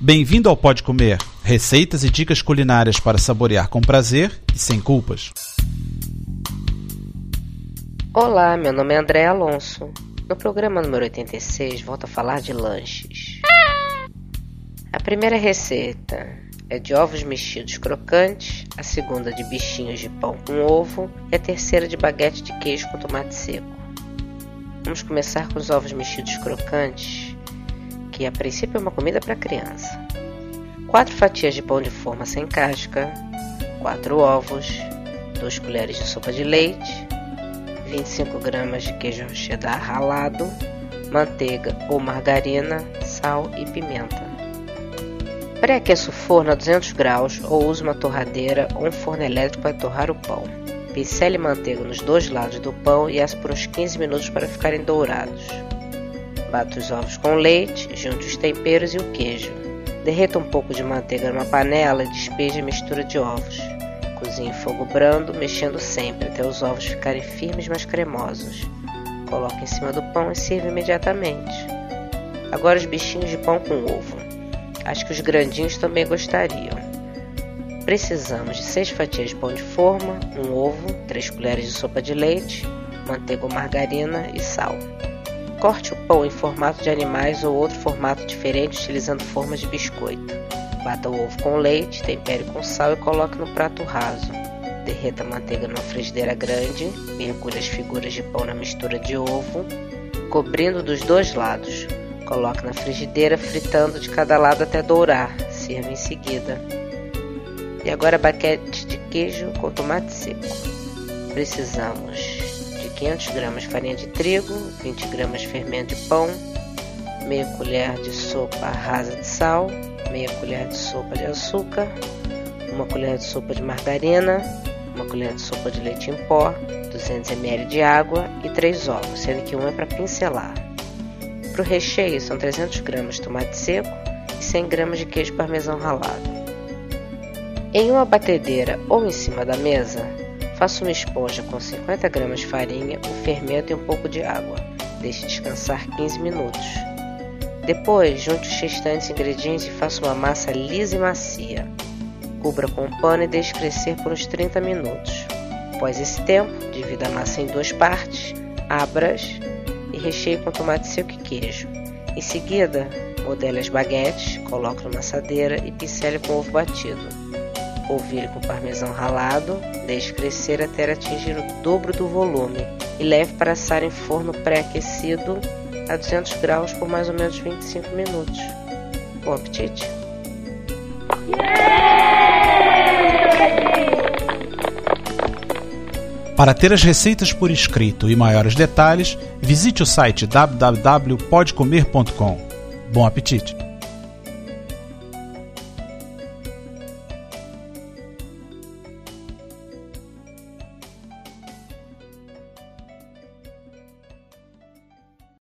Bem-vindo ao Pode Comer, receitas e dicas culinárias para saborear com prazer e sem culpas. Olá, meu nome é André Alonso. No programa número 86, volto a falar de lanches. A primeira receita é de ovos mexidos crocantes, a segunda de bichinhos de pão com ovo e a terceira de baguete de queijo com tomate seco. Vamos começar com os ovos mexidos crocantes que a princípio é uma comida para criança. 4 fatias de pão de forma sem casca, 4 ovos, 2 colheres de sopa de leite, 25 gramas de queijo cheddar ralado, manteiga ou margarina, sal e pimenta. Pré-aqueça o forno a 200 graus ou use uma torradeira ou um forno elétrico para torrar o pão. Pincele manteiga nos dois lados do pão e asse por uns 15 minutos para ficarem dourados. Bata os ovos com leite, junte os temperos e o queijo. Derreta um pouco de manteiga numa panela e despeje a mistura de ovos. Cozinhe em fogo brando, mexendo sempre até os ovos ficarem firmes mas cremosos. Coloque em cima do pão e sirva imediatamente. Agora os bichinhos de pão com ovo. Acho que os grandinhos também gostariam. Precisamos de 6 fatias de pão de forma, um ovo, 3 colheres de sopa de leite, manteiga ou margarina e sal. Corte o pão em formato de animais ou outro formato diferente utilizando formas de biscoito. Bata o ovo com leite, tempere com sal e coloque no prato raso. Derreta a manteiga numa frigideira grande, mergulhe as figuras de pão na mistura de ovo, cobrindo dos dois lados. Coloque na frigideira, fritando de cada lado até dourar. Sirva em seguida. E agora baquete de queijo com tomate seco. Precisamos 500 gramas de farinha de trigo, 20 gramas de fermento de pão, meia colher de sopa rasa de sal, meia colher de sopa de açúcar, uma colher de sopa de margarina, uma colher de sopa de leite em pó, 200 ml de água e 3 ovos, sendo que um é para pincelar. Para o recheio são 300 gramas de tomate seco e 100 gramas de queijo parmesão ralado. Em uma batedeira ou em cima da mesa, Faça uma esponja com 50 gramas de farinha, o fermento e um pouco de água. Deixe descansar 15 minutos. Depois, junte os restantes ingredientes e faça uma massa lisa e macia. Cubra com um pano e deixe crescer por uns 30 minutos. Após esse tempo, divida a massa em duas partes, abra-as e recheie com tomate seco e queijo. Em seguida, modele as baguetes, coloque numa assadeira e pincele com ovo batido polvilhe com parmesão ralado, deixe crescer até atingir o dobro do volume e leve para assar em forno pré-aquecido a 200 graus por mais ou menos 25 minutos. Bom apetite! Para ter as receitas por escrito e maiores detalhes, visite o site www.podcomer.com. Bom apetite!